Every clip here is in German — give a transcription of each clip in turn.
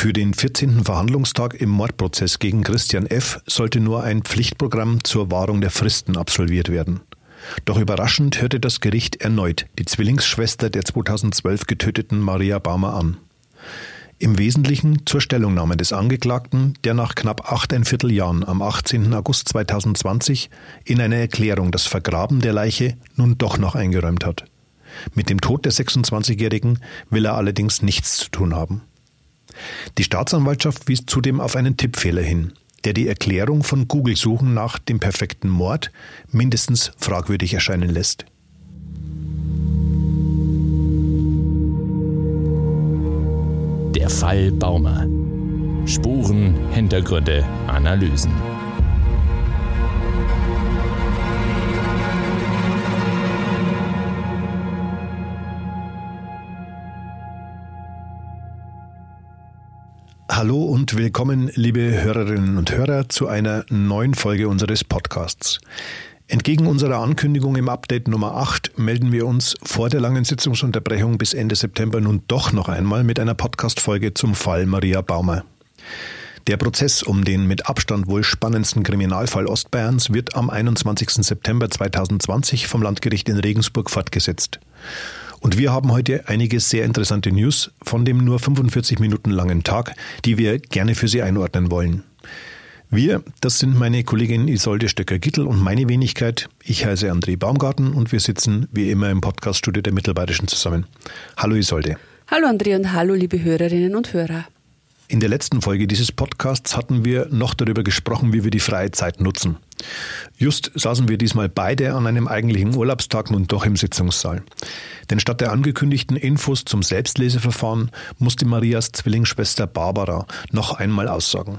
Für den 14. Verhandlungstag im Mordprozess gegen Christian F. sollte nur ein Pflichtprogramm zur Wahrung der Fristen absolviert werden. Doch überraschend hörte das Gericht erneut die Zwillingsschwester der 2012 getöteten Maria Baumer an. Im Wesentlichen zur Stellungnahme des Angeklagten, der nach knapp achteinviertel Jahren am 18. August 2020 in einer Erklärung das Vergraben der Leiche nun doch noch eingeräumt hat. Mit dem Tod der 26-Jährigen will er allerdings nichts zu tun haben. Die Staatsanwaltschaft wies zudem auf einen Tippfehler hin, der die Erklärung von Google-Suchen nach dem perfekten Mord mindestens fragwürdig erscheinen lässt. Der Fall Baumer. Spuren, Hintergründe, Analysen. Hallo und willkommen, liebe Hörerinnen und Hörer, zu einer neuen Folge unseres Podcasts. Entgegen unserer Ankündigung im Update Nummer 8 melden wir uns vor der langen Sitzungsunterbrechung bis Ende September nun doch noch einmal mit einer Podcast-Folge zum Fall Maria Baumer. Der Prozess um den mit Abstand wohl spannendsten Kriminalfall Ostbayerns wird am 21. September 2020 vom Landgericht in Regensburg fortgesetzt. Und wir haben heute einige sehr interessante News von dem nur 45 Minuten langen Tag, die wir gerne für Sie einordnen wollen. Wir, das sind meine Kollegin Isolde Stöcker-Gittel und meine Wenigkeit. Ich heiße André Baumgarten und wir sitzen wie immer im Podcaststudio der Mittelbayerischen zusammen. Hallo Isolde. Hallo André und hallo liebe Hörerinnen und Hörer. In der letzten Folge dieses Podcasts hatten wir noch darüber gesprochen, wie wir die freie Zeit nutzen. Just saßen wir diesmal beide an einem eigentlichen Urlaubstag nun doch im Sitzungssaal. Denn statt der angekündigten Infos zum Selbstleseverfahren musste Marias Zwillingsschwester Barbara noch einmal aussagen.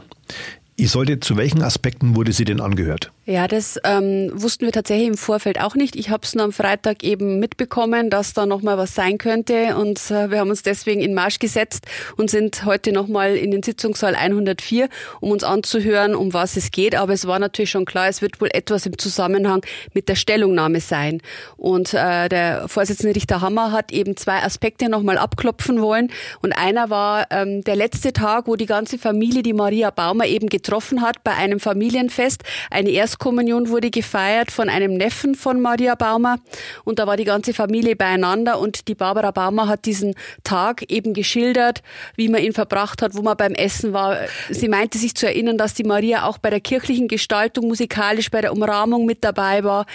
Isolde, zu welchen Aspekten wurde sie denn angehört? Ja, das ähm, wussten wir tatsächlich im Vorfeld auch nicht. Ich habe es nur am Freitag eben mitbekommen, dass da nochmal was sein könnte. Und äh, wir haben uns deswegen in Marsch gesetzt und sind heute nochmal in den Sitzungssaal 104, um uns anzuhören, um was es geht. Aber es war natürlich schon klar, es wird wohl etwas im Zusammenhang mit der Stellungnahme sein. Und äh, der Vorsitzende Richter Hammer hat eben zwei Aspekte nochmal abklopfen wollen. Und einer war ähm, der letzte Tag, wo die ganze Familie die Maria Baumer eben getroffen hat bei einem Familienfest. Eine erst Erstkommunion wurde gefeiert von einem Neffen von Maria Baumer und da war die ganze Familie beieinander und die Barbara Baumer hat diesen Tag eben geschildert, wie man ihn verbracht hat, wo man beim Essen war. Sie meinte sich zu erinnern, dass die Maria auch bei der kirchlichen Gestaltung musikalisch bei der Umrahmung mit dabei war.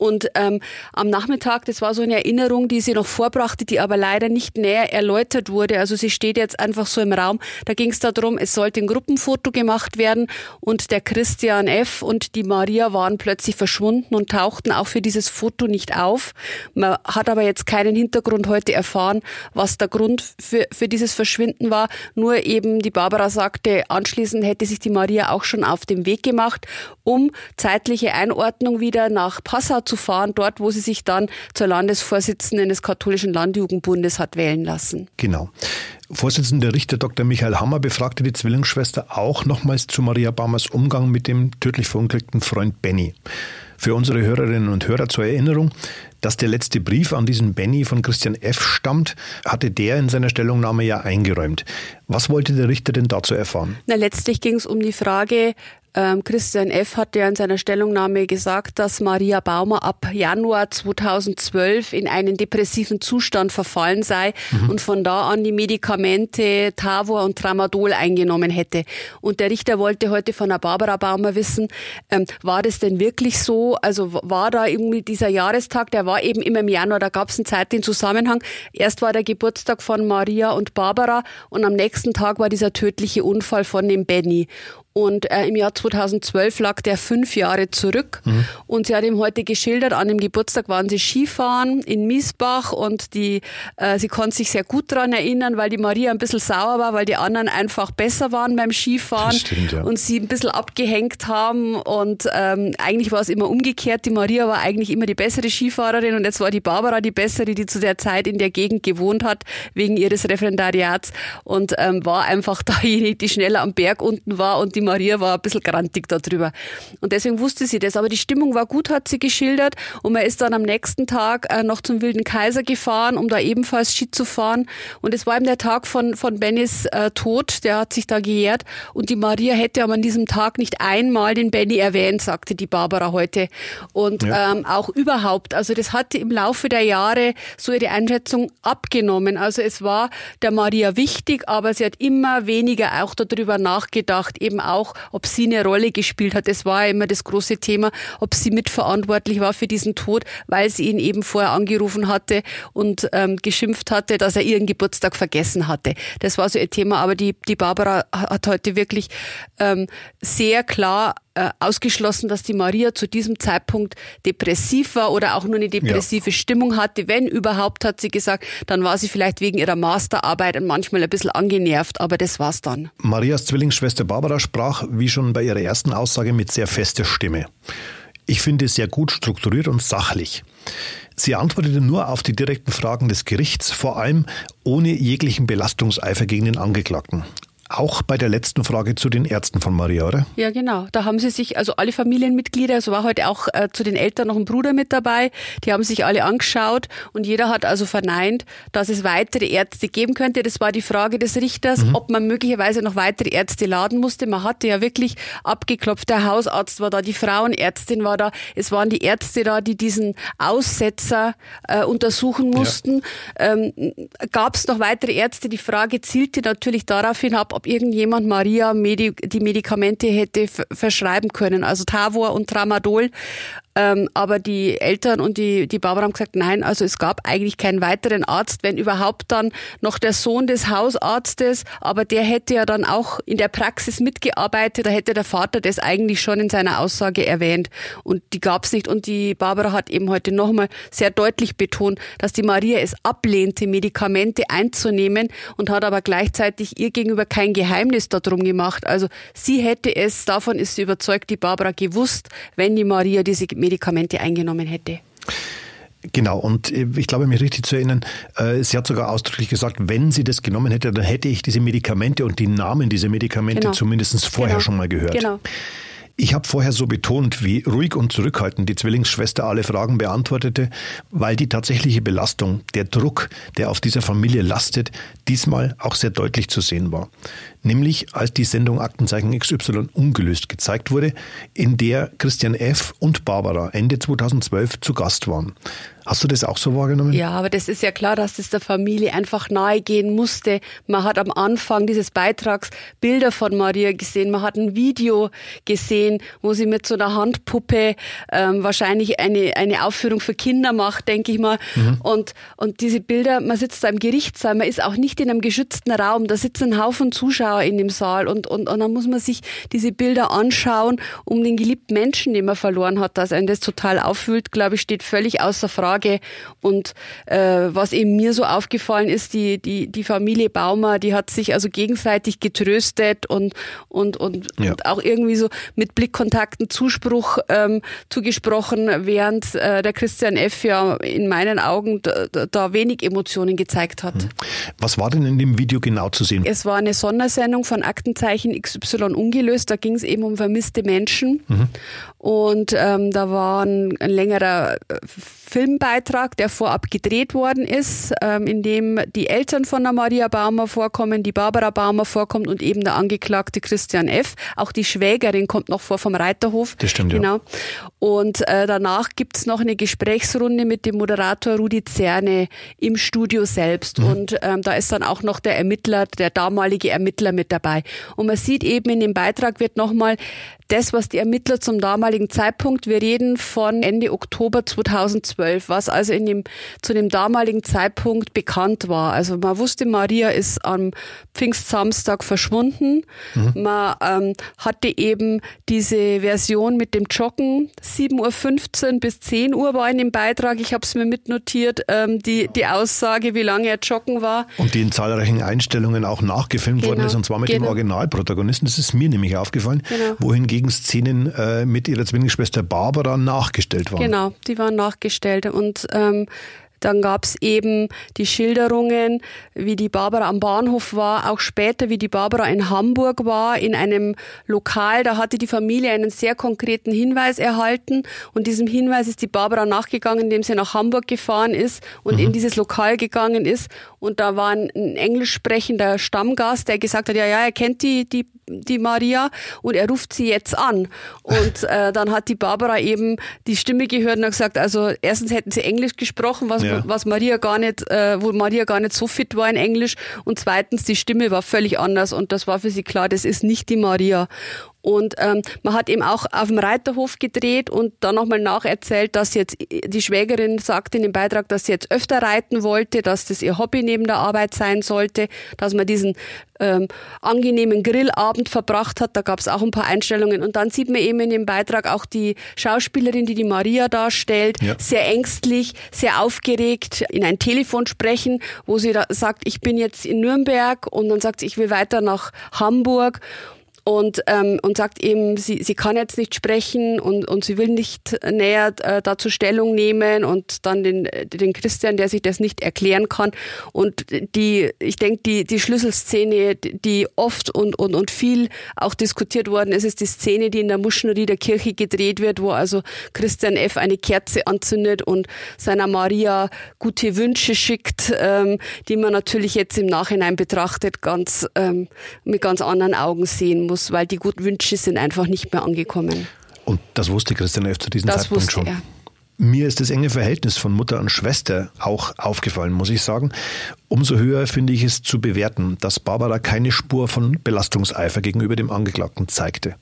Und ähm, am Nachmittag, das war so eine Erinnerung, die sie noch vorbrachte, die aber leider nicht näher erläutert wurde. Also sie steht jetzt einfach so im Raum. Da ging es darum, es sollte ein Gruppenfoto gemacht werden und der Christian F. und die Maria waren plötzlich verschwunden und tauchten auch für dieses Foto nicht auf. Man hat aber jetzt keinen Hintergrund heute erfahren, was der Grund für, für dieses Verschwinden war. Nur eben die Barbara sagte, anschließend hätte sich die Maria auch schon auf den Weg gemacht, um zeitliche Einordnung wieder nach Passau zu fahren, dort, wo sie sich dann zur Landesvorsitzenden des katholischen Landjugendbundes hat wählen lassen. Genau. Vorsitzender Richter Dr. Michael Hammer befragte die Zwillingsschwester auch nochmals zu Maria Baumers Umgang mit dem tödlich verunglückten Freund Benny. Für unsere Hörerinnen und Hörer zur Erinnerung, dass der letzte Brief an diesen Benny von Christian F. stammt, hatte der in seiner Stellungnahme ja eingeräumt. Was wollte der Richter denn dazu erfahren? Na, letztlich ging es um die Frage, ähm, Christian F. hat ja in seiner Stellungnahme gesagt, dass Maria Baumer ab Januar 2012 in einen depressiven Zustand verfallen sei mhm. und von da an die Medikamente Tavor und Tramadol eingenommen hätte. Und der Richter wollte heute von der Barbara Baumer wissen, ähm, war das denn wirklich so? Also war da irgendwie dieser Jahrestag, der war eben immer im Januar, da gab es einen zeitlichen Zusammenhang. Erst war der Geburtstag von Maria und Barbara und am nächsten Tag war dieser tödliche Unfall von dem Benny. Und äh, im Jahr 2012 lag der fünf Jahre zurück. Mhm. Und sie hat ihm heute geschildert, an dem Geburtstag waren sie Skifahren in Miesbach und die, äh, sie konnte sich sehr gut daran erinnern, weil die Maria ein bisschen sauer war, weil die anderen einfach besser waren beim Skifahren stimmt, ja. und sie ein bisschen abgehängt haben. Und ähm, eigentlich war es immer umgekehrt. Die Maria war eigentlich immer die bessere Skifahrerin und jetzt war die Barbara die bessere, die zu der Zeit in der Gegend gewohnt hat, wegen ihres Referendariats und ähm, war einfach diejenige, die schneller am Berg unten war und die Maria war ein bisschen grantig darüber. Und deswegen wusste sie das. Aber die Stimmung war gut, hat sie geschildert. Und man ist dann am nächsten Tag äh, noch zum Wilden Kaiser gefahren, um da ebenfalls Ski zu fahren. Und es war eben der Tag von, von Bennys äh, Tod, der hat sich da gejährt. Und die Maria hätte aber an diesem Tag nicht einmal den Benny erwähnt, sagte die Barbara heute. Und ja. ähm, auch überhaupt. Also das hatte im Laufe der Jahre so ihre Einschätzung abgenommen. Also es war der Maria wichtig, aber sie hat immer weniger auch darüber nachgedacht, eben auch, ob sie eine Rolle gespielt hat. Das war immer das große Thema, ob sie mitverantwortlich war für diesen Tod, weil sie ihn eben vorher angerufen hatte und ähm, geschimpft hatte, dass er ihren Geburtstag vergessen hatte. Das war so ihr Thema, aber die, die Barbara hat heute wirklich ähm, sehr klar äh, ausgeschlossen, dass die Maria zu diesem Zeitpunkt depressiv war oder auch nur eine depressive ja. Stimmung hatte. Wenn überhaupt, hat sie gesagt, dann war sie vielleicht wegen ihrer Masterarbeit und manchmal ein bisschen angenervt, aber das war's dann. Marias Zwillingsschwester Barbara sprach, wie schon bei ihrer ersten Aussage, mit sehr fester Stimme. Ich finde es sehr gut strukturiert und sachlich. Sie antwortete nur auf die direkten Fragen des Gerichts, vor allem ohne jeglichen Belastungseifer gegen den Angeklagten. Auch bei der letzten Frage zu den Ärzten von Maria, oder? Ja, genau. Da haben sie sich, also alle Familienmitglieder, es war heute auch äh, zu den Eltern noch ein Bruder mit dabei, die haben sich alle angeschaut und jeder hat also verneint, dass es weitere Ärzte geben könnte. Das war die Frage des Richters, mhm. ob man möglicherweise noch weitere Ärzte laden musste. Man hatte ja wirklich abgeklopft, der Hausarzt war da, die Frauenärztin war da, es waren die Ärzte da, die diesen Aussetzer äh, untersuchen mussten. Ja. Ähm, Gab es noch weitere Ärzte? Die Frage zielte natürlich darauf hinab, ob irgendjemand Maria Medi die Medikamente hätte verschreiben können, also Tavor und Tramadol. Ähm, aber die Eltern und die, die Barbara haben gesagt, nein, also es gab eigentlich keinen weiteren Arzt, wenn überhaupt dann noch der Sohn des Hausarztes, aber der hätte ja dann auch in der Praxis mitgearbeitet, da hätte der Vater das eigentlich schon in seiner Aussage erwähnt. Und die gab es nicht. Und die Barbara hat eben heute nochmal sehr deutlich betont, dass die Maria es ablehnte, Medikamente einzunehmen und hat aber gleichzeitig ihr gegenüber kein Geheimnis darum gemacht. Also sie hätte es, davon ist sie überzeugt, die Barbara gewusst, wenn die Maria diese Medikamente eingenommen hätte. Genau, und ich glaube, mich richtig zu erinnern, äh, sie hat sogar ausdrücklich gesagt, wenn sie das genommen hätte, dann hätte ich diese Medikamente und die Namen dieser Medikamente genau. zumindest vorher genau. schon mal gehört. Genau. Ich habe vorher so betont, wie ruhig und zurückhaltend die Zwillingsschwester alle Fragen beantwortete, weil die tatsächliche Belastung, der Druck, der auf dieser Familie lastet, diesmal auch sehr deutlich zu sehen war. Nämlich als die Sendung Aktenzeichen XY ungelöst gezeigt wurde, in der Christian F. und Barbara Ende 2012 zu Gast waren. Hast du das auch so wahrgenommen? Ja, aber das ist ja klar, dass das der Familie einfach nahe gehen musste. Man hat am Anfang dieses Beitrags Bilder von Maria gesehen, man hat ein Video gesehen, wo sie mit so einer Handpuppe ähm, wahrscheinlich eine, eine Aufführung für Kinder macht, denke ich mal. Mhm. Und, und diese Bilder, man sitzt da im Gerichtssaal, man ist auch nicht in einem geschützten Raum, da sitzen ein Haufen Zuschauer in dem Saal und, und, und dann muss man sich diese Bilder anschauen, um den geliebten Menschen, den man verloren hat, dass einen das total auffühlt, glaube ich, steht völlig außer Frage. Lage. Und äh, was eben mir so aufgefallen ist, die, die, die Familie Baumer, die hat sich also gegenseitig getröstet und, und, und, ja. und auch irgendwie so mit Blickkontakten Zuspruch ähm, zugesprochen, während äh, der Christian F. ja in meinen Augen da, da wenig Emotionen gezeigt hat. Hm. Was war denn in dem Video genau zu sehen? Es war eine Sondersendung von Aktenzeichen XY ungelöst. Da ging es eben um vermisste Menschen. Mhm. Und ähm, da war ein, ein längerer äh, Filmbeitrag, der vorab gedreht worden ist, ähm, in dem die Eltern von der Maria Baumer vorkommen, die Barbara Baumer vorkommt und eben der Angeklagte Christian F. Auch die Schwägerin kommt noch vor vom Reiterhof. Das stimmt, genau. Ja. Und äh, danach gibt's noch eine Gesprächsrunde mit dem Moderator Rudi Zerne im Studio selbst. Mhm. Und ähm, da ist dann auch noch der Ermittler, der damalige Ermittler mit dabei. Und man sieht eben in dem Beitrag wird nochmal das, was die Ermittler zum damaligen Zeitpunkt, wir reden von Ende Oktober 2012, was also in dem, zu dem damaligen Zeitpunkt bekannt war. Also man wusste, Maria ist am Pfingstsamstag verschwunden. Mhm. Man ähm, hatte eben diese Version mit dem Joggen, 7.15 Uhr bis 10 Uhr war in dem Beitrag, ich habe es mir mitnotiert, ähm, die, die Aussage, wie lange er joggen war. Und die in zahlreichen Einstellungen auch nachgefilmt genau. worden ist, und zwar mit genau. dem Originalprotagonisten. Das ist mir nämlich aufgefallen, genau. wohingegen Szenen äh, mit ihrer Zwillingsschwester Barbara nachgestellt waren. Genau, die waren nachgestellt. Und ähm, Dann gab es eben die Schilderungen, wie die Barbara am Bahnhof war, auch später, wie die Barbara in Hamburg war, in einem Lokal. Da hatte die Familie einen sehr konkreten Hinweis erhalten und diesem Hinweis ist die Barbara nachgegangen, indem sie nach Hamburg gefahren ist und mhm. in dieses Lokal gegangen ist. Und da war ein, ein englisch sprechender Stammgast, der gesagt hat, ja, ja, er kennt die, die die Maria und er ruft sie jetzt an. Und äh, dann hat die Barbara eben die Stimme gehört und hat gesagt, also erstens hätten sie Englisch gesprochen, was, ja. was Maria gar nicht, äh, wo Maria gar nicht so fit war in Englisch. Und zweitens, die Stimme war völlig anders und das war für sie klar, das ist nicht die Maria. Und ähm, man hat eben auch auf dem Reiterhof gedreht und dann nochmal nacherzählt, dass jetzt die Schwägerin sagte in dem Beitrag, dass sie jetzt öfter reiten wollte, dass das ihr Hobby neben der Arbeit sein sollte, dass man diesen ähm, angenehmen Grillabend verbracht hat. Da gab es auch ein paar Einstellungen. Und dann sieht man eben in dem Beitrag auch die Schauspielerin, die die Maria darstellt, ja. sehr ängstlich, sehr aufgeregt in ein Telefon sprechen, wo sie da sagt, ich bin jetzt in Nürnberg und dann sagt sie, ich will weiter nach Hamburg und, ähm, und sagt eben, sie, sie kann jetzt nicht sprechen und, und sie will nicht näher äh, dazu Stellung nehmen und dann den, den Christian, der sich das nicht erklären kann. Und die, ich denke, die, die Schlüsselszene, die oft und, und, und viel auch diskutiert worden ist, ist die Szene, die in der Muschnerie der Kirche gedreht wird, wo also Christian F. eine Kerze anzündet und seiner Maria gute Wünsche schickt, ähm, die man natürlich jetzt im Nachhinein betrachtet ganz ähm, mit ganz anderen Augen sehen muss, weil die guten Wünsche sind einfach nicht mehr angekommen. Und das wusste Christian F. zu diesem das Zeitpunkt schon. Er. Mir ist das enge Verhältnis von Mutter und Schwester auch aufgefallen, muss ich sagen. Umso höher finde ich es zu bewerten, dass Barbara keine Spur von Belastungseifer gegenüber dem Angeklagten zeigte.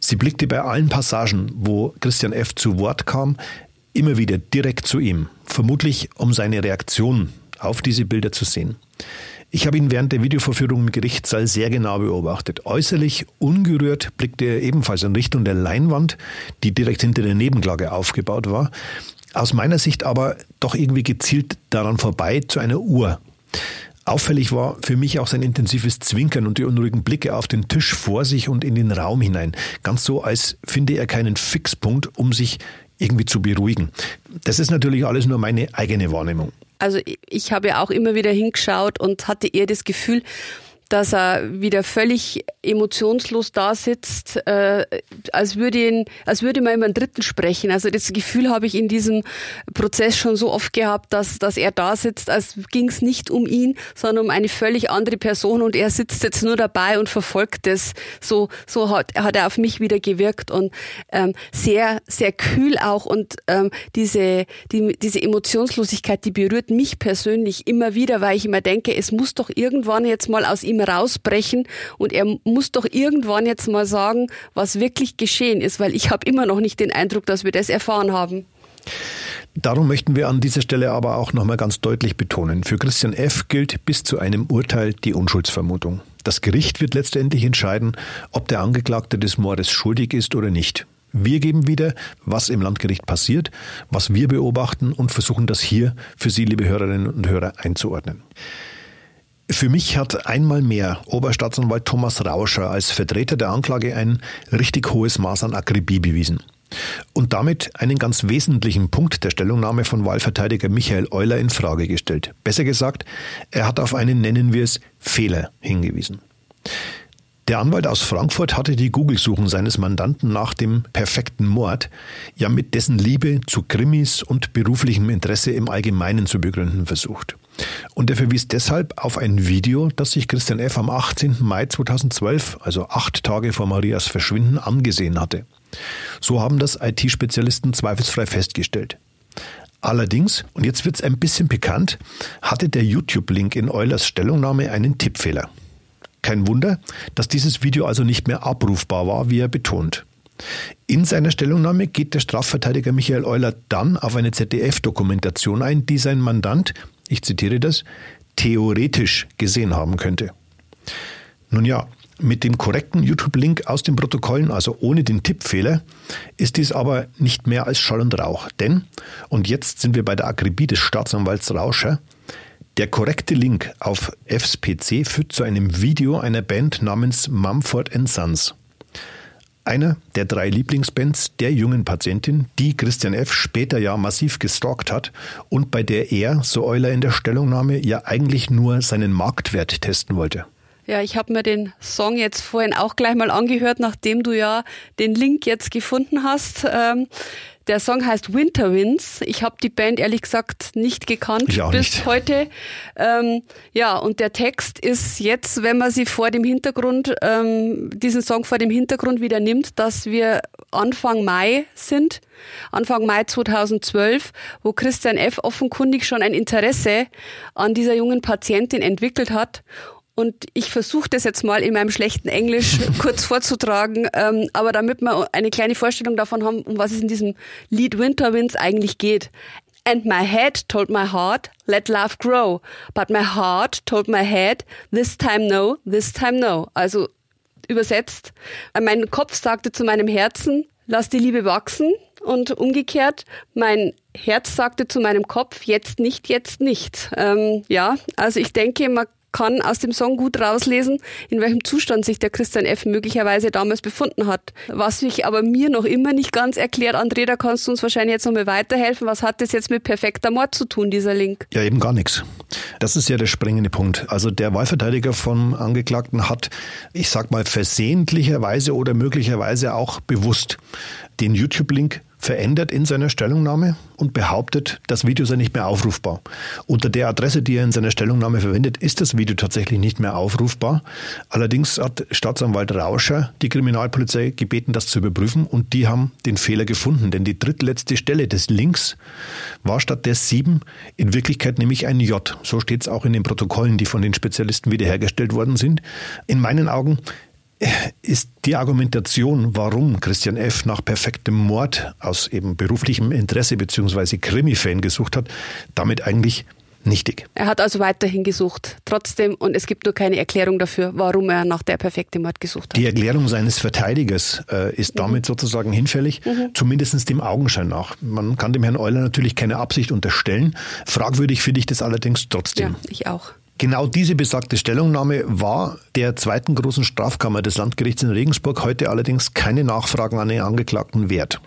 Sie blickte bei allen Passagen, wo Christian F. zu Wort kam, immer wieder direkt zu ihm, vermutlich um seine Reaktion auf diese Bilder zu sehen. Ich habe ihn während der Videovorführung im Gerichtssaal sehr genau beobachtet. Äußerlich ungerührt blickte er ebenfalls in Richtung der Leinwand, die direkt hinter der Nebenklage aufgebaut war. Aus meiner Sicht aber doch irgendwie gezielt daran vorbei zu einer Uhr. Auffällig war für mich auch sein intensives Zwinkern und die unruhigen Blicke auf den Tisch vor sich und in den Raum hinein. Ganz so, als finde er keinen Fixpunkt, um sich irgendwie zu beruhigen. Das ist natürlich alles nur meine eigene Wahrnehmung. Also ich habe ja auch immer wieder hingeschaut und hatte eher das Gefühl, dass er wieder völlig emotionslos da sitzt, äh, als würde ihn, als würde man immer einen Dritten sprechen. Also das Gefühl habe ich in diesem Prozess schon so oft gehabt, dass, dass er da sitzt, als ging es nicht um ihn, sondern um eine völlig andere Person und er sitzt jetzt nur dabei und verfolgt es. So, so hat, hat er auf mich wieder gewirkt und ähm, sehr, sehr kühl auch und ähm, diese, die, diese Emotionslosigkeit, die berührt mich persönlich immer wieder, weil ich immer denke, es muss doch irgendwann jetzt mal aus ihm rausbrechen und er muss doch irgendwann jetzt mal sagen, was wirklich geschehen ist, weil ich habe immer noch nicht den Eindruck, dass wir das erfahren haben. Darum möchten wir an dieser Stelle aber auch nochmal ganz deutlich betonen, für Christian F. gilt bis zu einem Urteil die Unschuldsvermutung. Das Gericht wird letztendlich entscheiden, ob der Angeklagte des Mordes schuldig ist oder nicht. Wir geben wieder, was im Landgericht passiert, was wir beobachten und versuchen das hier für Sie, liebe Hörerinnen und Hörer, einzuordnen. Für mich hat einmal mehr Oberstaatsanwalt Thomas Rauscher als Vertreter der Anklage ein richtig hohes Maß an Akribie bewiesen. Und damit einen ganz wesentlichen Punkt der Stellungnahme von Wahlverteidiger Michael Euler in Frage gestellt. Besser gesagt, er hat auf einen, nennen wir es, Fehler hingewiesen. Der Anwalt aus Frankfurt hatte die Google-Suchen seines Mandanten nach dem perfekten Mord ja mit dessen Liebe zu Krimis und beruflichem Interesse im Allgemeinen zu begründen versucht. Und er verwies deshalb auf ein Video, das sich Christian F. am 18. Mai 2012, also acht Tage vor Marias Verschwinden, angesehen hatte. So haben das IT-Spezialisten zweifelsfrei festgestellt. Allerdings, und jetzt wird es ein bisschen pikant, hatte der YouTube-Link in Eulers Stellungnahme einen Tippfehler. Kein Wunder, dass dieses Video also nicht mehr abrufbar war, wie er betont. In seiner Stellungnahme geht der Strafverteidiger Michael Euler dann auf eine ZDF-Dokumentation ein, die sein Mandant, ich zitiere das, theoretisch gesehen haben könnte. Nun ja, mit dem korrekten YouTube-Link aus den Protokollen, also ohne den Tippfehler, ist dies aber nicht mehr als Schall und Rauch. Denn, und jetzt sind wir bei der Akribie des Staatsanwalts Rauscher, der korrekte Link auf Fs PC führt zu einem Video einer Band namens Mumford Sons. Einer der drei Lieblingsbands der jungen Patientin, die Christian F. später ja massiv gestalkt hat und bei der er, so Euler in der Stellungnahme, ja eigentlich nur seinen Marktwert testen wollte. Ja, ich habe mir den Song jetzt vorhin auch gleich mal angehört, nachdem du ja den Link jetzt gefunden hast. Ähm, der Song heißt Winter Winds. Ich habe die Band ehrlich gesagt nicht gekannt bis nicht. heute. Ähm, ja, und der Text ist jetzt, wenn man sie vor dem Hintergrund, ähm, diesen Song vor dem Hintergrund wieder nimmt, dass wir Anfang Mai sind, Anfang Mai 2012, wo Christian F. offenkundig schon ein Interesse an dieser jungen Patientin entwickelt hat und ich versuche das jetzt mal in meinem schlechten Englisch kurz vorzutragen, ähm, aber damit wir eine kleine Vorstellung davon haben, um was es in diesem Lied Winter Winds eigentlich geht. And my head told my heart, let love grow. But my heart told my head, this time no, this time no. Also übersetzt, mein Kopf sagte zu meinem Herzen, lass die Liebe wachsen. Und umgekehrt, mein Herz sagte zu meinem Kopf, jetzt nicht, jetzt nicht. Ähm, ja, also ich denke, man kann aus dem Song gut rauslesen, in welchem Zustand sich der Christian F. möglicherweise damals befunden hat. Was sich aber mir noch immer nicht ganz erklärt, André, da kannst du uns wahrscheinlich jetzt noch mal weiterhelfen. Was hat das jetzt mit perfekter Mord zu tun, dieser Link? Ja, eben gar nichts. Das ist ja der springende Punkt. Also der Wahlverteidiger vom Angeklagten hat, ich sag mal, versehentlicherweise oder möglicherweise auch bewusst den YouTube-Link verändert in seiner Stellungnahme und behauptet, das Video sei nicht mehr aufrufbar. Unter der Adresse, die er in seiner Stellungnahme verwendet, ist das Video tatsächlich nicht mehr aufrufbar. Allerdings hat Staatsanwalt Rauscher die Kriminalpolizei gebeten, das zu überprüfen und die haben den Fehler gefunden, denn die drittletzte Stelle des Links war statt der 7 in Wirklichkeit nämlich ein J. So steht es auch in den Protokollen, die von den Spezialisten wiederhergestellt worden sind. In meinen Augen ist die Argumentation, warum Christian F. nach perfektem Mord aus eben beruflichem Interesse bzw. Krimi-Fan gesucht hat, damit eigentlich nichtig. Er hat also weiterhin gesucht, trotzdem, und es gibt nur keine Erklärung dafür, warum er nach der perfekten Mord gesucht hat. Die Erklärung seines Verteidigers äh, ist mhm. damit sozusagen hinfällig, mhm. zumindest dem Augenschein nach. Man kann dem Herrn Euler natürlich keine Absicht unterstellen. Fragwürdig finde ich das allerdings trotzdem. Ja, ich auch. Genau diese besagte Stellungnahme war der zweiten großen Strafkammer des Landgerichts in Regensburg heute allerdings keine Nachfragen an den Angeklagten wert.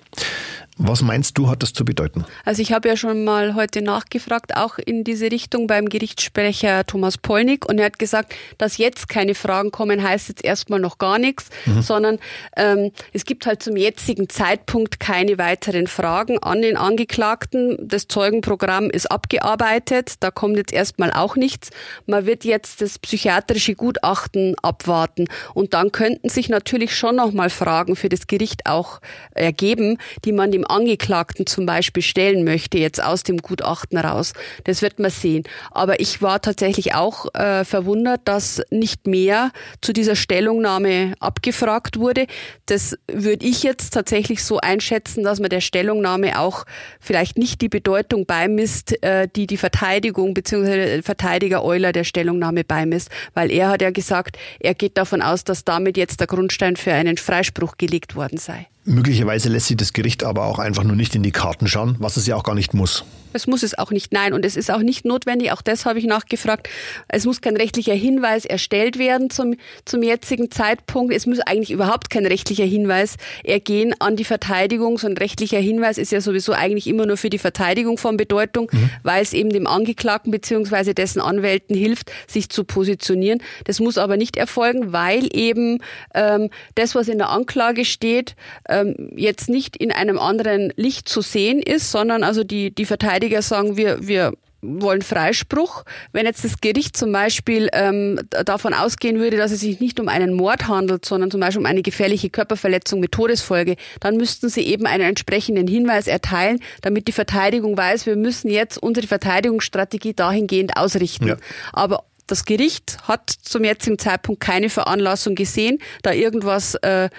Was meinst du, hat das zu bedeuten? Also ich habe ja schon mal heute nachgefragt, auch in diese Richtung beim Gerichtssprecher Thomas Polnick und er hat gesagt, dass jetzt keine Fragen kommen, heißt jetzt erstmal noch gar nichts, mhm. sondern ähm, es gibt halt zum jetzigen Zeitpunkt keine weiteren Fragen an den Angeklagten. Das Zeugenprogramm ist abgearbeitet, da kommt jetzt erstmal auch nichts. Man wird jetzt das psychiatrische Gutachten abwarten und dann könnten sich natürlich schon nochmal Fragen für das Gericht auch ergeben, die man dem Angeklagten zum Beispiel stellen möchte, jetzt aus dem Gutachten raus. Das wird man sehen. Aber ich war tatsächlich auch äh, verwundert, dass nicht mehr zu dieser Stellungnahme abgefragt wurde. Das würde ich jetzt tatsächlich so einschätzen, dass man der Stellungnahme auch vielleicht nicht die Bedeutung beimisst, äh, die die Verteidigung bzw. Verteidiger Euler der Stellungnahme beimisst, weil er hat ja gesagt, er geht davon aus, dass damit jetzt der Grundstein für einen Freispruch gelegt worden sei. Möglicherweise lässt sich das Gericht aber auch einfach nur nicht in die Karten schauen, was es ja auch gar nicht muss. Es muss es auch nicht, nein. Und es ist auch nicht notwendig, auch das habe ich nachgefragt. Es muss kein rechtlicher Hinweis erstellt werden zum, zum jetzigen Zeitpunkt. Es muss eigentlich überhaupt kein rechtlicher Hinweis ergehen an die Verteidigung. So ein rechtlicher Hinweis ist ja sowieso eigentlich immer nur für die Verteidigung von Bedeutung, mhm. weil es eben dem Angeklagten bzw. dessen Anwälten hilft, sich zu positionieren. Das muss aber nicht erfolgen, weil eben ähm, das, was in der Anklage steht, ähm, jetzt nicht in einem anderen Licht zu sehen ist, sondern also die, die Verteidigung Verteidiger sagen, wir, wir wollen Freispruch. Wenn jetzt das Gericht zum Beispiel ähm, davon ausgehen würde, dass es sich nicht um einen Mord handelt, sondern zum Beispiel um eine gefährliche Körperverletzung mit Todesfolge, dann müssten sie eben einen entsprechenden Hinweis erteilen, damit die Verteidigung weiß, wir müssen jetzt unsere Verteidigungsstrategie dahingehend ausrichten. Ja. Aber das Gericht hat zum jetzigen Zeitpunkt keine Veranlassung gesehen, da irgendwas äh,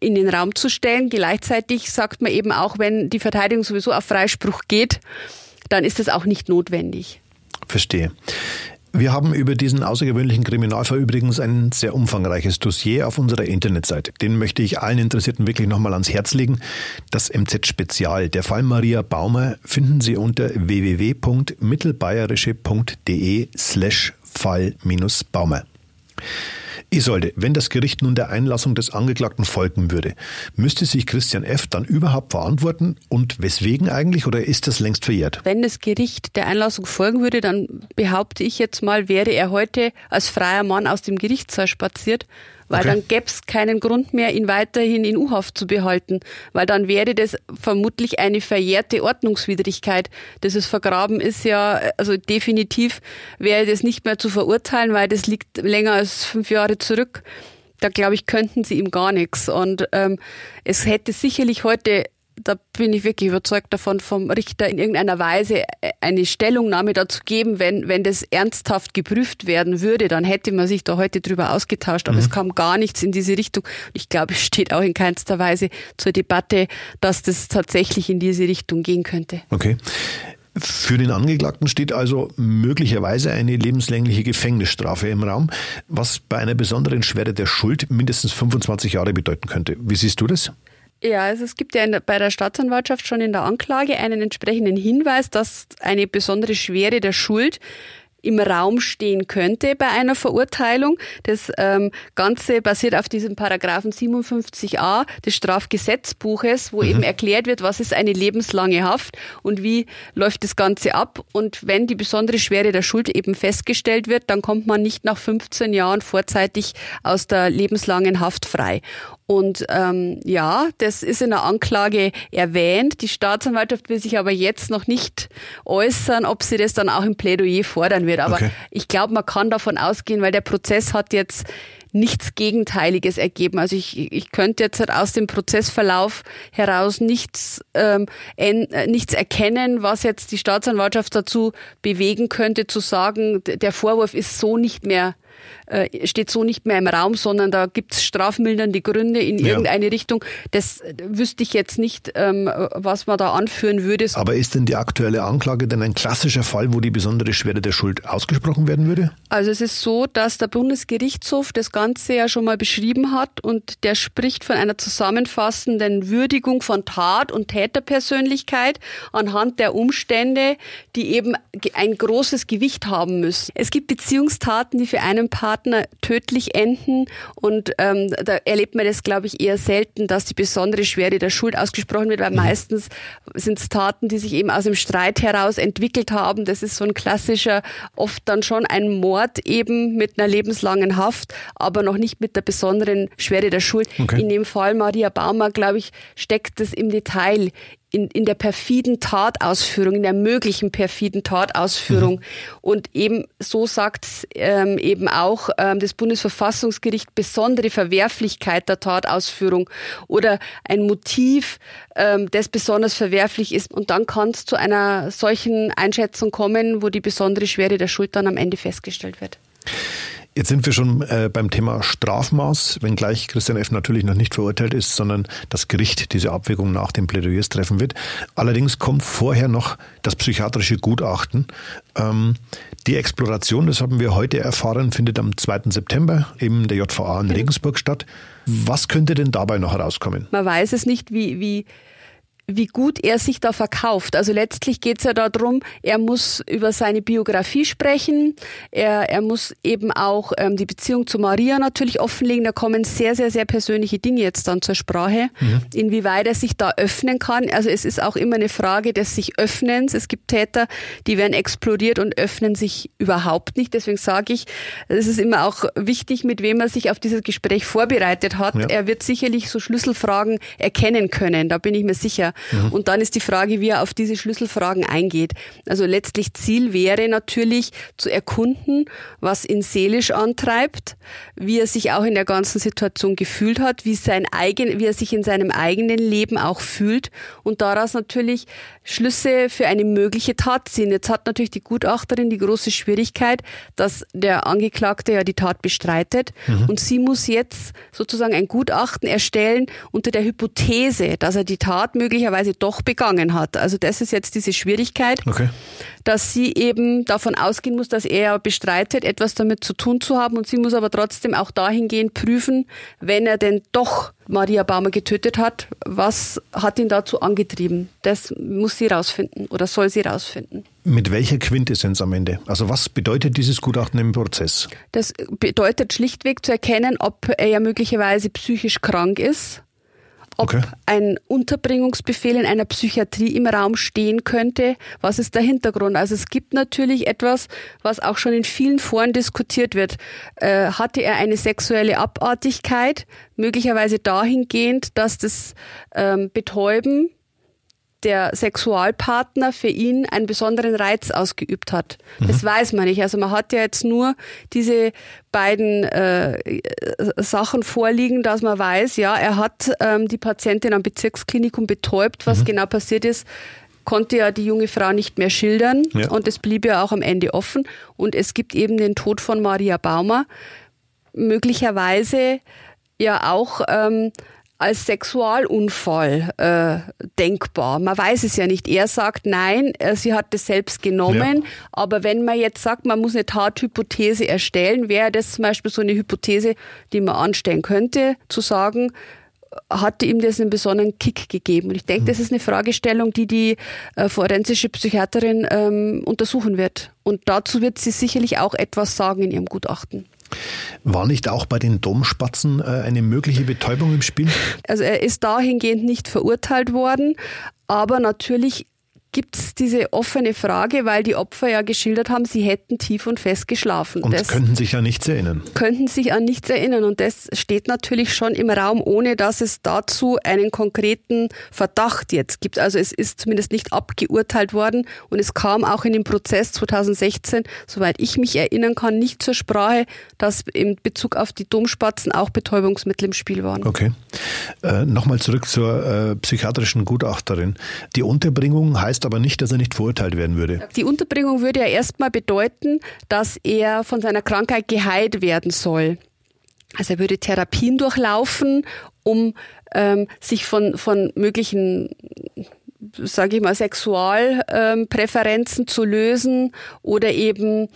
in den Raum zu stellen. Gleichzeitig sagt man eben auch, wenn die Verteidigung sowieso auf Freispruch geht, dann ist das auch nicht notwendig. Verstehe. Wir haben über diesen außergewöhnlichen Kriminalfall übrigens ein sehr umfangreiches Dossier auf unserer Internetseite. Den möchte ich allen Interessierten wirklich nochmal ans Herz legen. Das MZ Spezial. Der Fall Maria Baumer finden Sie unter www.mittelbayerische.de slash Fall-Baumer. Isolde, wenn das Gericht nun der Einlassung des Angeklagten folgen würde, müsste sich Christian F. dann überhaupt verantworten und weswegen eigentlich oder ist das längst verjährt? Wenn das Gericht der Einlassung folgen würde, dann behaupte ich jetzt mal, wäre er heute als freier Mann aus dem Gerichtssaal spaziert weil okay. dann gäbe es keinen Grund mehr, ihn weiterhin in U-Haft zu behalten, weil dann wäre das vermutlich eine verjährte Ordnungswidrigkeit. Dieses Vergraben ist ja, also definitiv wäre das nicht mehr zu verurteilen, weil das liegt länger als fünf Jahre zurück. Da glaube ich, könnten sie ihm gar nichts. Und ähm, es hätte sicherlich heute da bin ich wirklich überzeugt davon, vom Richter in irgendeiner Weise eine Stellungnahme dazu geben, wenn, wenn das ernsthaft geprüft werden würde, dann hätte man sich da heute drüber ausgetauscht. Aber mhm. es kam gar nichts in diese Richtung. Ich glaube, es steht auch in keinster Weise zur Debatte, dass das tatsächlich in diese Richtung gehen könnte. Okay. Für den Angeklagten steht also möglicherweise eine lebenslängliche Gefängnisstrafe im Raum, was bei einer besonderen Schwere der Schuld mindestens 25 Jahre bedeuten könnte. Wie siehst du das? Ja, also es gibt ja der, bei der Staatsanwaltschaft schon in der Anklage einen entsprechenden Hinweis, dass eine besondere Schwere der Schuld im Raum stehen könnte bei einer Verurteilung. Das ähm, Ganze basiert auf diesem Paragraphen 57a des Strafgesetzbuches, wo mhm. eben erklärt wird, was ist eine lebenslange Haft und wie läuft das Ganze ab. Und wenn die besondere Schwere der Schuld eben festgestellt wird, dann kommt man nicht nach 15 Jahren vorzeitig aus der lebenslangen Haft frei. Und ähm, ja, das ist in der Anklage erwähnt. Die Staatsanwaltschaft will sich aber jetzt noch nicht äußern, ob sie das dann auch im Plädoyer fordern wird. Aber okay. ich glaube, man kann davon ausgehen, weil der Prozess hat jetzt nichts Gegenteiliges ergeben. Also ich, ich könnte jetzt halt aus dem Prozessverlauf heraus nichts, ähm, en, äh, nichts erkennen, was jetzt die Staatsanwaltschaft dazu bewegen könnte, zu sagen, der Vorwurf ist so nicht mehr äh, steht so nicht mehr im Raum, sondern da gibt es strafmildernde Gründe in ja. irgendeine Richtung. Das wüsste ich jetzt nicht, ähm, was man da anführen würde. Aber ist denn die aktuelle Anklage denn ein klassischer Fall, wo die besondere Schwere der Schuld ausgesprochen werden würde? Also es ist so, dass der Bundesgerichtshof das Ganze ja schon mal beschrieben hat und der spricht von einer zusammenfassenden Würdigung von Tat und Täterpersönlichkeit anhand der Umstände, die eben ein großes Gewicht haben müssen. Es gibt Beziehungstaten, die für einen Partner tödlich enden. Und ähm, da erlebt man das, glaube ich, eher selten, dass die besondere Schwere der Schuld ausgesprochen wird, weil mhm. meistens sind es Taten, die sich eben aus dem Streit heraus entwickelt haben. Das ist so ein klassischer, oft dann schon ein Mord eben mit einer lebenslangen Haft, aber noch nicht mit der besonderen Schwere der Schuld. Okay. In dem Fall Maria Baumer, glaube ich, steckt es im Detail in, in der perfiden Tatausführung, in der möglichen perfiden Tatausführung. Mhm. Und eben so sagt ähm, eben auch ähm, das Bundesverfassungsgericht besondere Verwerflichkeit der Tatausführung oder ein Motiv, ähm, das besonders verwerflich ist. Und dann kann es zu einer solchen Einschätzung kommen, wo die besondere Schwere der Schuld dann am Ende festgestellt wird. Jetzt sind wir schon äh, beim Thema Strafmaß, wenngleich Christian F. natürlich noch nicht verurteilt ist, sondern das Gericht diese Abwägung nach den Plädoyers treffen wird. Allerdings kommt vorher noch das psychiatrische Gutachten. Ähm, die Exploration, das haben wir heute erfahren, findet am 2. September im der JVA in Regensburg statt. Was könnte denn dabei noch herauskommen? Man weiß es nicht, wie, wie wie gut er sich da verkauft. Also letztlich geht es ja darum, er muss über seine Biografie sprechen, er, er muss eben auch ähm, die Beziehung zu Maria natürlich offenlegen. Da kommen sehr, sehr, sehr persönliche Dinge jetzt dann zur Sprache, mhm. inwieweit er sich da öffnen kann. Also es ist auch immer eine Frage des sich Öffnens. Es gibt Täter, die werden explodiert und öffnen sich überhaupt nicht. Deswegen sage ich, es ist immer auch wichtig, mit wem er sich auf dieses Gespräch vorbereitet hat. Ja. Er wird sicherlich so Schlüsselfragen erkennen können, da bin ich mir sicher. Mhm. Und dann ist die Frage, wie er auf diese Schlüsselfragen eingeht. Also letztlich Ziel wäre natürlich zu erkunden, was ihn seelisch antreibt, wie er sich auch in der ganzen Situation gefühlt hat, wie, sein eigen, wie er sich in seinem eigenen Leben auch fühlt und daraus natürlich Schlüsse für eine mögliche Tat ziehen. Jetzt hat natürlich die Gutachterin die große Schwierigkeit, dass der Angeklagte ja die Tat bestreitet mhm. und sie muss jetzt sozusagen ein Gutachten erstellen unter der Hypothese, dass er die Tat möglicherweise möglicherweise doch begangen hat. Also das ist jetzt diese Schwierigkeit, okay. dass sie eben davon ausgehen muss, dass er bestreitet, etwas damit zu tun zu haben und sie muss aber trotzdem auch dahingehend prüfen, wenn er denn doch Maria Baumer getötet hat, was hat ihn dazu angetrieben? Das muss sie rausfinden oder soll sie rausfinden. Mit welcher Quintessenz am Ende? Also was bedeutet dieses Gutachten im Prozess? Das bedeutet schlichtweg zu erkennen, ob er ja möglicherweise psychisch krank ist ob okay. ein Unterbringungsbefehl in einer Psychiatrie im Raum stehen könnte. Was ist der Hintergrund? Also es gibt natürlich etwas, was auch schon in vielen Foren diskutiert wird. Äh, hatte er eine sexuelle Abartigkeit, möglicherweise dahingehend, dass das ähm, Betäuben der Sexualpartner für ihn einen besonderen Reiz ausgeübt hat. Mhm. Das weiß man nicht. Also man hat ja jetzt nur diese beiden äh, Sachen vorliegen, dass man weiß, ja, er hat ähm, die Patientin am Bezirksklinikum betäubt. Was mhm. genau passiert ist, konnte ja die junge Frau nicht mehr schildern ja. und es blieb ja auch am Ende offen. Und es gibt eben den Tod von Maria Baumer, möglicherweise ja auch ähm, als Sexualunfall äh, denkbar. Man weiß es ja nicht. Er sagt nein, äh, sie hat es selbst genommen. Ja. Aber wenn man jetzt sagt, man muss eine Tathypothese erstellen, wäre das zum Beispiel so eine Hypothese, die man anstellen könnte, zu sagen, hatte ihm das einen besonderen Kick gegeben. Und ich denke, das ist eine Fragestellung, die die äh, forensische Psychiaterin ähm, untersuchen wird. Und dazu wird sie sicherlich auch etwas sagen in ihrem Gutachten. War nicht auch bei den Domspatzen äh, eine mögliche Betäubung im Spiel? Also er ist dahingehend nicht verurteilt worden, aber natürlich gibt es diese offene Frage, weil die Opfer ja geschildert haben, sie hätten tief und fest geschlafen. Und das könnten sich an nichts erinnern. Könnten sich an nichts erinnern. Und das steht natürlich schon im Raum, ohne dass es dazu einen konkreten Verdacht jetzt gibt. Also es ist zumindest nicht abgeurteilt worden. Und es kam auch in dem Prozess 2016, soweit ich mich erinnern kann, nicht zur Sprache, dass in Bezug auf die Domspatzen auch Betäubungsmittel im Spiel waren. Okay. Äh, Nochmal zurück zur äh, psychiatrischen Gutachterin. Die Unterbringung heißt heißt aber nicht, dass er nicht verurteilt werden würde. Die Unterbringung würde ja erstmal bedeuten, dass er von seiner Krankheit geheilt werden soll. Also er würde Therapien durchlaufen, um ähm, sich von, von möglichen sage ich mal, Sexualpräferenzen ähm, zu lösen oder eben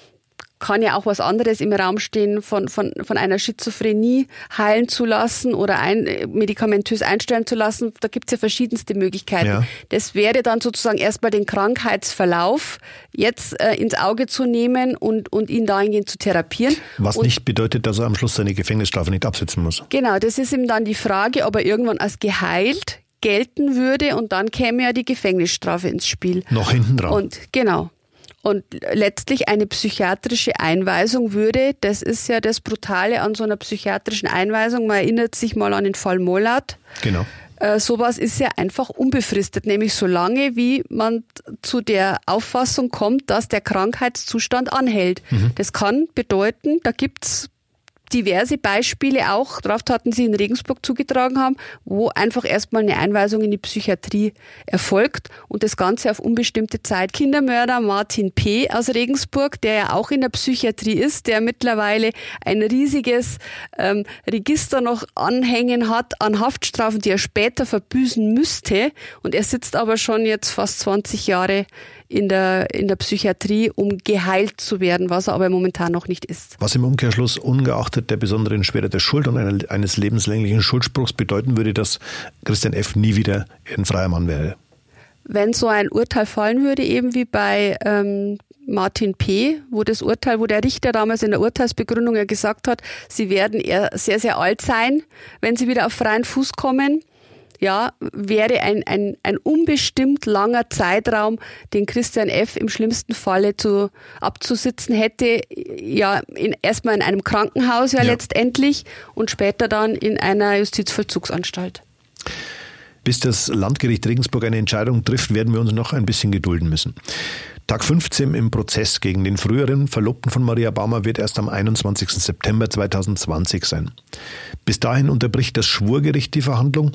kann ja auch was anderes im Raum stehen, von, von, von einer Schizophrenie heilen zu lassen oder ein, medikamentös einstellen zu lassen. Da gibt es ja verschiedenste Möglichkeiten. Ja. Das wäre dann sozusagen erstmal den Krankheitsverlauf jetzt äh, ins Auge zu nehmen und, und ihn dahingehend zu therapieren. Was und, nicht bedeutet, dass er am Schluss seine Gefängnisstrafe nicht absitzen muss. Genau, das ist ihm dann die Frage, ob er irgendwann als geheilt gelten würde und dann käme ja die Gefängnisstrafe ins Spiel. Noch hinten dran. Und genau. Und letztlich eine psychiatrische Einweisung würde, das ist ja das Brutale an so einer psychiatrischen Einweisung, man erinnert sich mal an den Fall Mollert. Genau. Äh, sowas ist ja einfach unbefristet, nämlich so lange, wie man zu der Auffassung kommt, dass der Krankheitszustand anhält. Mhm. Das kann bedeuten, da gibt's diverse Beispiele auch, Straftaten, die sie in Regensburg zugetragen haben, wo einfach erstmal eine Einweisung in die Psychiatrie erfolgt und das Ganze auf unbestimmte Zeit. Kindermörder Martin P. aus Regensburg, der ja auch in der Psychiatrie ist, der mittlerweile ein riesiges ähm, Register noch anhängen hat an Haftstrafen, die er später verbüßen müsste und er sitzt aber schon jetzt fast 20 Jahre in der, in der Psychiatrie, um geheilt zu werden, was er aber momentan noch nicht ist. Was im Umkehrschluss ungeachtet der besonderen Schwere der Schuld und eines lebenslänglichen Schuldspruchs bedeuten würde, dass Christian F. nie wieder ein freier Mann wäre. Wenn so ein Urteil fallen würde, eben wie bei ähm, Martin P., wo das Urteil, wo der Richter damals in der Urteilsbegründung ja gesagt hat, sie werden eher sehr, sehr alt sein, wenn sie wieder auf freien Fuß kommen ja, wäre ein, ein, ein unbestimmt langer Zeitraum, den Christian F. im schlimmsten Falle zu, abzusitzen hätte, ja, in, erstmal in einem Krankenhaus ja, ja letztendlich und später dann in einer Justizvollzugsanstalt. Bis das Landgericht Regensburg eine Entscheidung trifft, werden wir uns noch ein bisschen gedulden müssen. Tag 15 im Prozess gegen den früheren Verlobten von Maria Baumer wird erst am 21. September 2020 sein. Bis dahin unterbricht das Schwurgericht die Verhandlung.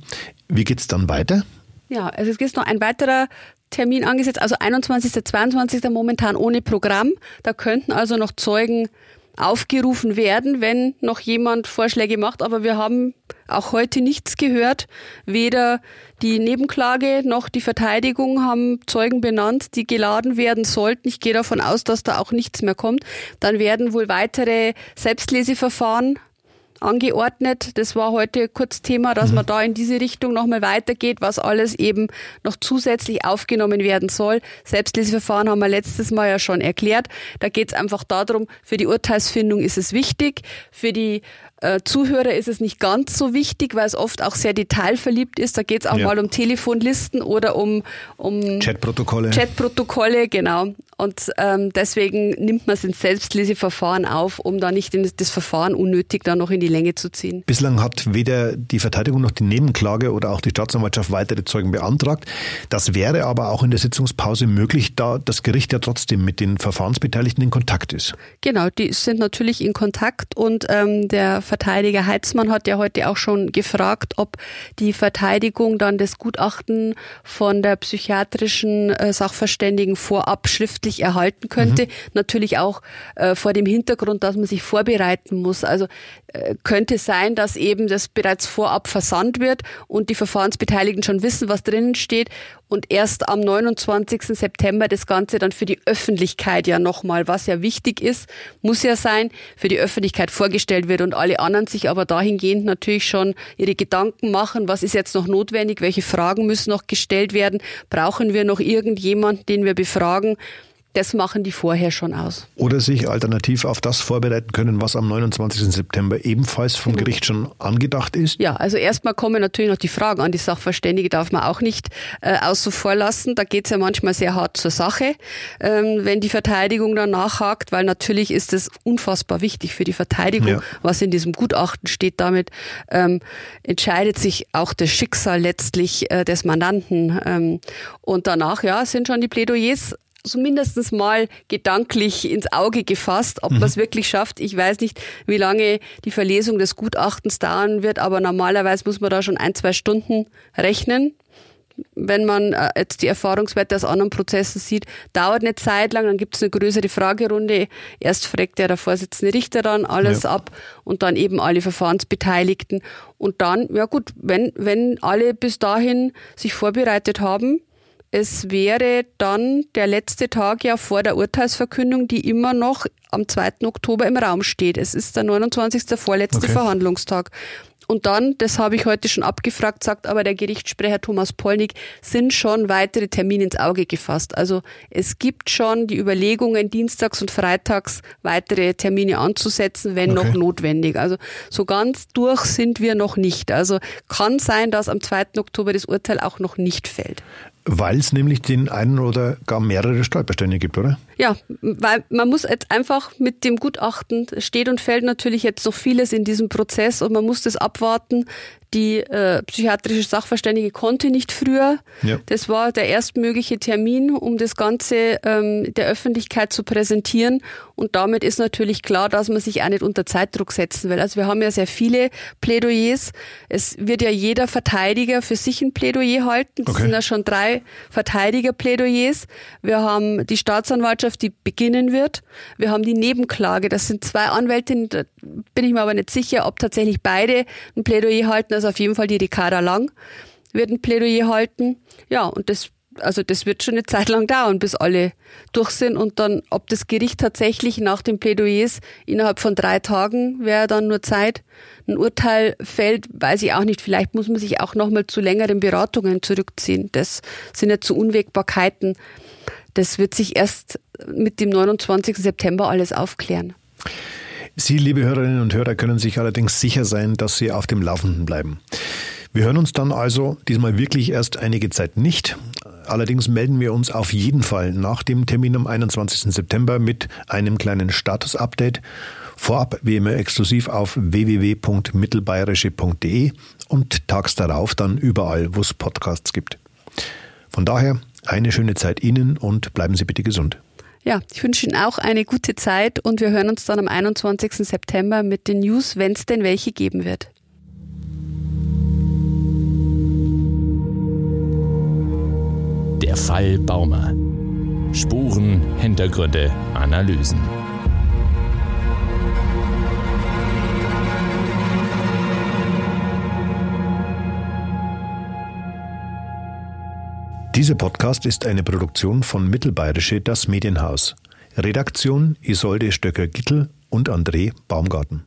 Wie geht es dann weiter? Ja, also es ist noch ein weiterer Termin angesetzt, also 21. 22. momentan ohne Programm. Da könnten also noch Zeugen aufgerufen werden, wenn noch jemand Vorschläge macht. Aber wir haben auch heute nichts gehört. Weder die Nebenklage noch die Verteidigung haben Zeugen benannt, die geladen werden sollten. Ich gehe davon aus, dass da auch nichts mehr kommt. Dann werden wohl weitere Selbstleseverfahren angeordnet. Das war heute kurz Thema, dass mhm. man da in diese Richtung nochmal weitergeht, was alles eben noch zusätzlich aufgenommen werden soll. Selbstleseverfahren haben wir letztes Mal ja schon erklärt. Da geht es einfach darum, für die Urteilsfindung ist es wichtig, für die äh, Zuhörer ist es nicht ganz so wichtig, weil es oft auch sehr detailverliebt ist. Da geht es auch ja. mal um Telefonlisten oder um, um Chatprotokolle. Chatprotokolle, genau. Und ähm, deswegen nimmt man es ins Selbstleseverfahren auf, um da nicht in das Verfahren unnötig dann noch in die Länge zu ziehen. Bislang hat weder die Verteidigung noch die Nebenklage oder auch die Staatsanwaltschaft weitere Zeugen beantragt. Das wäre aber auch in der Sitzungspause möglich, da das Gericht ja trotzdem mit den Verfahrensbeteiligten in Kontakt ist. Genau, die sind natürlich in Kontakt und ähm, der Verteidiger Heitzmann hat ja heute auch schon gefragt, ob die Verteidigung dann das Gutachten von der psychiatrischen äh, Sachverständigen vorab schriftlich erhalten könnte. Mhm. Natürlich auch äh, vor dem Hintergrund, dass man sich vorbereiten muss. Also könnte sein, dass eben das bereits vorab versandt wird und die Verfahrensbeteiligten schon wissen, was drinnen steht und erst am 29. September das Ganze dann für die Öffentlichkeit ja nochmal, was ja wichtig ist, muss ja sein, für die Öffentlichkeit vorgestellt wird und alle anderen sich aber dahingehend natürlich schon ihre Gedanken machen, was ist jetzt noch notwendig, welche Fragen müssen noch gestellt werden, brauchen wir noch irgendjemanden, den wir befragen, das machen die vorher schon aus. Oder sich alternativ auf das vorbereiten können, was am 29. September ebenfalls vom genau. Gericht schon angedacht ist? Ja, also erstmal kommen natürlich noch die Fragen an. Die Sachverständige darf man auch nicht äh, außen vor lassen. Da geht es ja manchmal sehr hart zur Sache, ähm, wenn die Verteidigung dann nachhakt, weil natürlich ist es unfassbar wichtig für die Verteidigung, ja. was in diesem Gutachten steht. Damit ähm, entscheidet sich auch das Schicksal letztlich äh, des Mandanten. Ähm, und danach, ja, sind schon die Plädoyers so mindestens mal gedanklich ins Auge gefasst. Ob mhm. man es wirklich schafft, ich weiß nicht, wie lange die Verlesung des Gutachtens dauern wird, aber normalerweise muss man da schon ein, zwei Stunden rechnen. Wenn man äh, jetzt die Erfahrungswerte aus anderen Prozessen sieht, dauert eine Zeit lang, dann gibt es eine größere Fragerunde. Erst fragt ja der Vorsitzende Richter dann alles ja. ab und dann eben alle Verfahrensbeteiligten. Und dann, ja gut, wenn, wenn alle bis dahin sich vorbereitet haben, es wäre dann der letzte Tag ja vor der Urteilsverkündung, die immer noch am 2. Oktober im Raum steht. Es ist der 29. vorletzte okay. Verhandlungstag. Und dann, das habe ich heute schon abgefragt, sagt aber der Gerichtssprecher Thomas Polnick, sind schon weitere Termine ins Auge gefasst. Also es gibt schon die Überlegungen, dienstags und freitags weitere Termine anzusetzen, wenn okay. noch notwendig. Also so ganz durch sind wir noch nicht. Also kann sein, dass am 2. Oktober das Urteil auch noch nicht fällt. Weil es nämlich den einen oder gar mehrere Stolpersteine gibt, oder? Ja, weil man muss jetzt einfach mit dem Gutachten, steht und fällt natürlich jetzt noch vieles in diesem Prozess und man muss das abwarten, die äh, psychiatrische Sachverständige konnte nicht früher. Ja. Das war der erstmögliche Termin, um das Ganze ähm, der Öffentlichkeit zu präsentieren. Und damit ist natürlich klar, dass man sich auch nicht unter Zeitdruck setzen will. Also wir haben ja sehr viele Plädoyers. Es wird ja jeder Verteidiger für sich ein Plädoyer halten. Das okay. sind ja schon drei Verteidigerplädoyers. Wir haben die Staatsanwaltschaft, die beginnen wird. Wir haben die Nebenklage. Das sind zwei Anwältinnen, da bin ich mir aber nicht sicher, ob tatsächlich beide ein Plädoyer halten also auf jeden Fall die Ricarda Lang wird ein Plädoyer halten. Ja, und das, also das wird schon eine Zeit lang dauern, bis alle durch sind und dann, ob das Gericht tatsächlich nach den Plädoyers innerhalb von drei Tagen wäre dann nur Zeit, ein Urteil fällt, weiß ich auch nicht. Vielleicht muss man sich auch nochmal zu längeren Beratungen zurückziehen. Das sind ja zu Unwägbarkeiten. Das wird sich erst mit dem 29. September alles aufklären. Sie, liebe Hörerinnen und Hörer, können sich allerdings sicher sein, dass Sie auf dem Laufenden bleiben. Wir hören uns dann also diesmal wirklich erst einige Zeit nicht. Allerdings melden wir uns auf jeden Fall nach dem Termin am 21. September mit einem kleinen Status-Update. Vorab wie immer exklusiv auf www.mittelbayerische.de und tags darauf dann überall, wo es Podcasts gibt. Von daher eine schöne Zeit Ihnen und bleiben Sie bitte gesund. Ja, ich wünsche Ihnen auch eine gute Zeit und wir hören uns dann am 21. September mit den News, wenn es denn welche geben wird. Der Fall Baumer. Spuren, Hintergründe, Analysen. Dieser Podcast ist eine Produktion von Mittelbayerische Das Medienhaus. Redaktion Isolde Stöcker-Gittel und André Baumgarten.